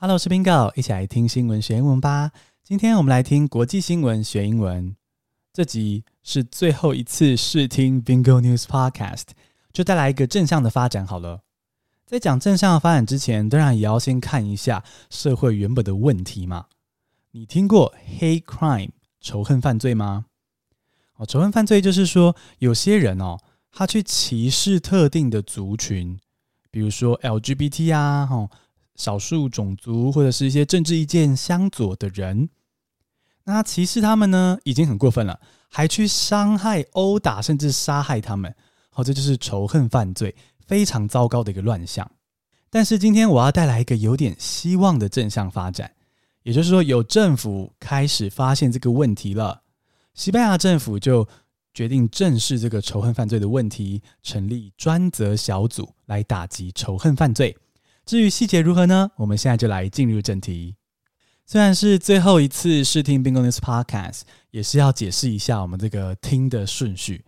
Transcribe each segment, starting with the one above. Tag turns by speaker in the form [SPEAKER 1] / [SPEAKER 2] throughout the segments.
[SPEAKER 1] Hello，我是 Bingo，一起来听新闻学英文吧。今天我们来听国际新闻学英文。这集是最后一次试听 Bingo News Podcast，就带来一个正向的发展好了。在讲正向的发展之前，当然也要先看一下社会原本的问题嘛。你听过 hate crime 仇恨犯罪吗？哦，仇恨犯罪就是说有些人哦，他去歧视特定的族群，比如说 LGBT 啊，哈。少数种族或者是一些政治意见相左的人，那歧视他们呢，已经很过分了，还去伤害、殴打甚至杀害他们，好，这就是仇恨犯罪，非常糟糕的一个乱象。但是今天我要带来一个有点希望的正向发展，也就是说，有政府开始发现这个问题了，西班牙政府就决定正视这个仇恨犯罪的问题，成立专责小组来打击仇恨犯罪。至于细节如何呢？我们现在就来进入正题。虽然是最后一次试听 Bingo News Podcast，也是要解释一下我们这个听的顺序。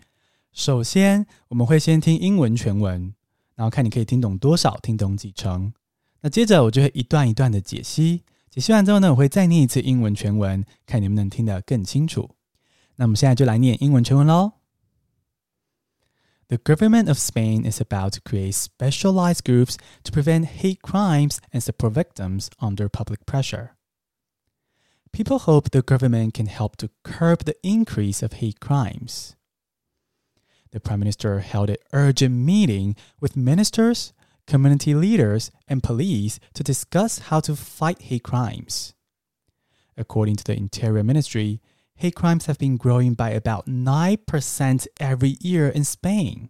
[SPEAKER 1] 首先，我们会先听英文全文，然后看你可以听懂多少，听懂几成。那接着我就会一段一段的解析。解析完之后呢，我会再念一次英文全文，看你能不能听得更清楚。那我们现在就来念英文全文喽。The government of Spain is about to create specialized groups to prevent hate crimes and support victims under public pressure. People hope the government can help to curb the increase of hate crimes. The Prime Minister held an urgent meeting with ministers, community leaders, and police to discuss how to fight hate crimes. According to the Interior Ministry, hate crimes have been growing by about 9% every year in Spain.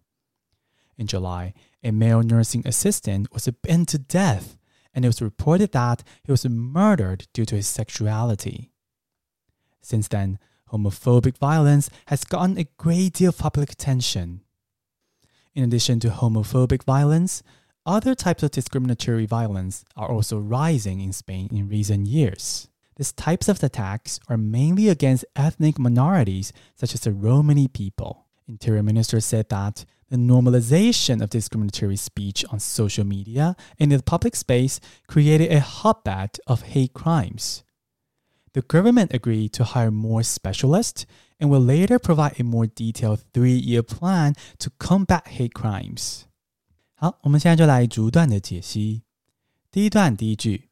[SPEAKER 1] In July, a male nursing assistant was beaten to death, and it was reported that he was murdered due to his sexuality. Since then, homophobic violence has gotten a great deal of public attention. In addition to homophobic violence, other types of discriminatory violence are also rising in Spain in recent years. These types of attacks are mainly against ethnic minorities such as the Romani people. Interior Minister said that the normalization of discriminatory speech on social media and in the public space created a hotbed of hate crimes. The government agreed to hire more specialists and will later provide a more detailed three-year plan to combat hate crimes. 好，我们现在就来逐段的解析。第一段第一句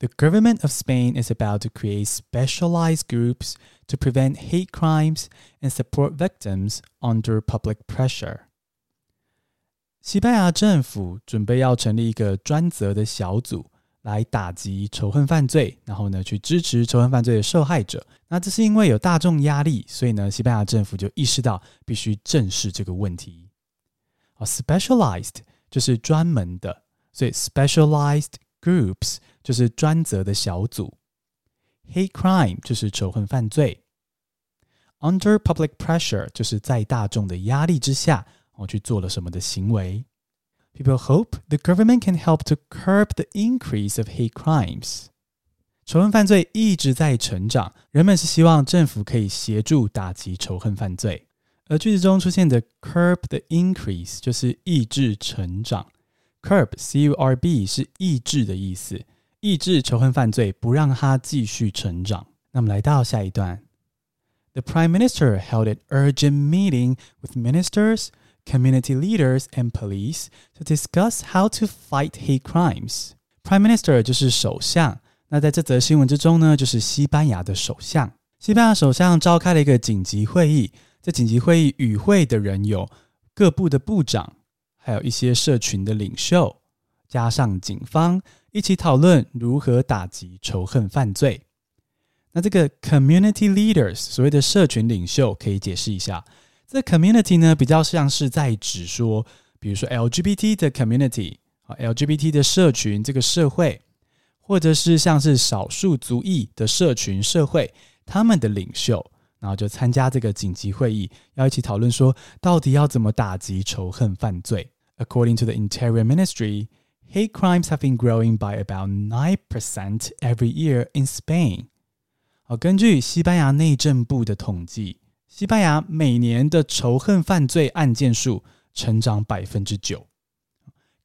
[SPEAKER 1] the government of Spain is about to create specialized groups to prevent hate crimes and support victims under public pressure. 西班牙政府准备要成立一个专责的小组来打击仇恨犯罪，然后呢去支持仇恨犯罪的受害者。那这是因为有大众压力，所以呢西班牙政府就意识到必须正视这个问题。好，specialized 就是专门的，所以 specialized groups 就是专责的小组，hate crime 就是仇恨犯罪，under public pressure 就是在大众的压力之下，我去做了什么的行为。People hope the government can help to curb the increase of hate crimes。仇恨犯罪一直在成长，人们是希望政府可以协助打击仇恨犯罪。而句子中出现的 curb the increase 就是抑制成长，curb c u r b 是抑制的意思。抑制仇恨犯罪，不让他继续成长。那么来到下一段，The Prime Minister held an urgent meeting with ministers, community leaders, and police to discuss how to fight hate crimes. Prime Minister 就是首相。那在这则新闻之中呢，就是西班牙的首相。西班牙首相召开了一个紧急会议。在紧急会议与会的人有各部的部长，还有一些社群的领袖，加上警方。一起讨论如何打击仇恨犯罪。那这个 community leaders 所谓的社群领袖，可以解释一下。这 community 呢，比较像是在指说，比如说 LGBT 的 community 啊，LGBT 的社群这个社会，或者是像是少数族裔的社群社会，他们的领袖，然后就参加这个紧急会议，要一起讨论说，到底要怎么打击仇恨犯罪。According to the Interior Ministry。hate crimes have been growing by about 9% every year in Spain. 好，根据西班牙内政部的统计，西班牙每年的仇恨犯罪案件数成长百分之九。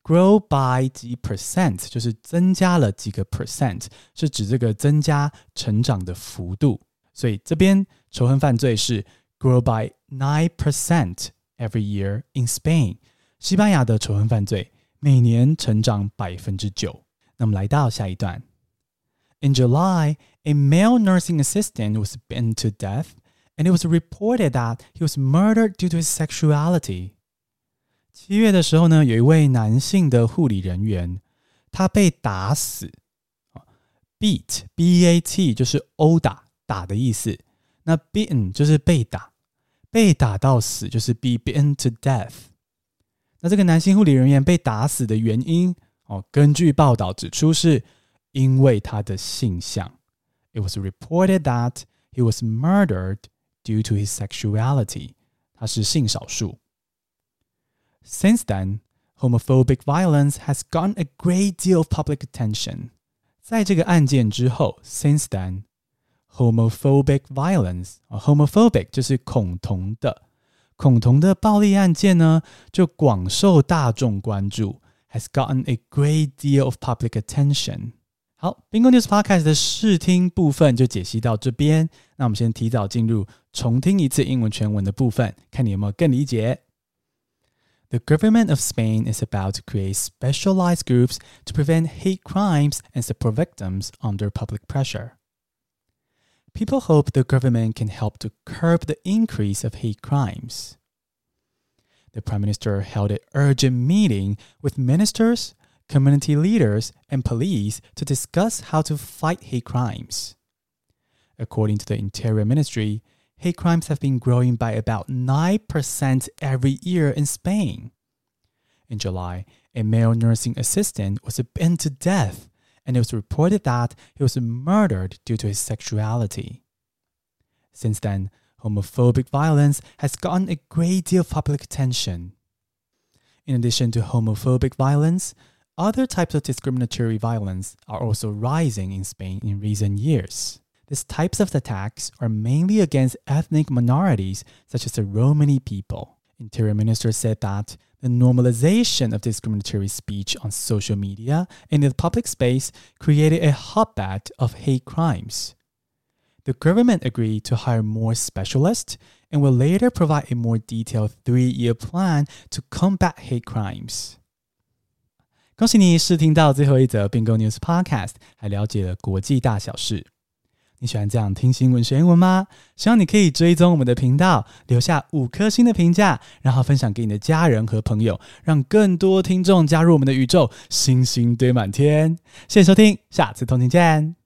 [SPEAKER 1] grow by 几 percent，就是增加了几个 percent，是指这个增加成长的幅度。所以这边仇恨犯罪是 grow by nine percent every year in Spain。西班牙的仇恨犯罪 每年成长百分之九。那么来到下一段。In July, a male nursing assistant was beaten to death, and it was reported that he was murdered due to his sexuality. 七月的时候呢，有一位男性的护理人员，他被打死。beat b e a t 就是殴打打的意思，那 beaten 就是被打，被打到死就是 be beaten to death。 那这个男性护理人员被打死的原因哦，根据报道指出是因为他的性向。It was reported that he was murdered due to his sexuality。他是性少数。Since then, homophobic violence has gotten a great deal of public attention. 在这个案件之后，since then, homophobic violence 啊，homophobic 就是恐同的，恐同的暴力案件呢，就广受大众关注，has gotten a great deal of public attention。好，Bingo News Podcast 的试听部分就解析到这边，那我们先提早进入重听一次英文全文的部分，看你有没有更理解。The government of Spain is about to create specialized groups to prevent hate crimes and support victims under public pressure. People hope the government can help to curb the increase of hate crimes. The Prime Minister held an urgent meeting with ministers, community leaders, and police to discuss how to fight hate crimes. According to the Interior Ministry, hate crimes have been growing by about 9% every year in Spain. In July, a male nursing assistant was beaten to death, and it was reported that he was murdered due to his sexuality. Since then, homophobic violence has gotten a great deal of public attention. In addition to homophobic violence, other types of discriminatory violence are also rising in Spain in recent years. These types of attacks are mainly against ethnic minorities such as the Romani people. Interior Minister said that the normalization of discriminatory speech on social media and in the public space created a hotbed of hate crimes. The government agreed to hire more specialists and will later provide a more detailed three year plan to combat hate crimes. 恭喜你试听到最后一则 Bingo News Podcast，还了解了国际大小事。 你喜欢这样听新闻学英文吗？希望你可以追踪我们的频道，留下五颗星的评价，然后分享给你的家人和朋友，让更多听众加入我们的宇宙，星星堆满天。谢谢收听，下次通勤见。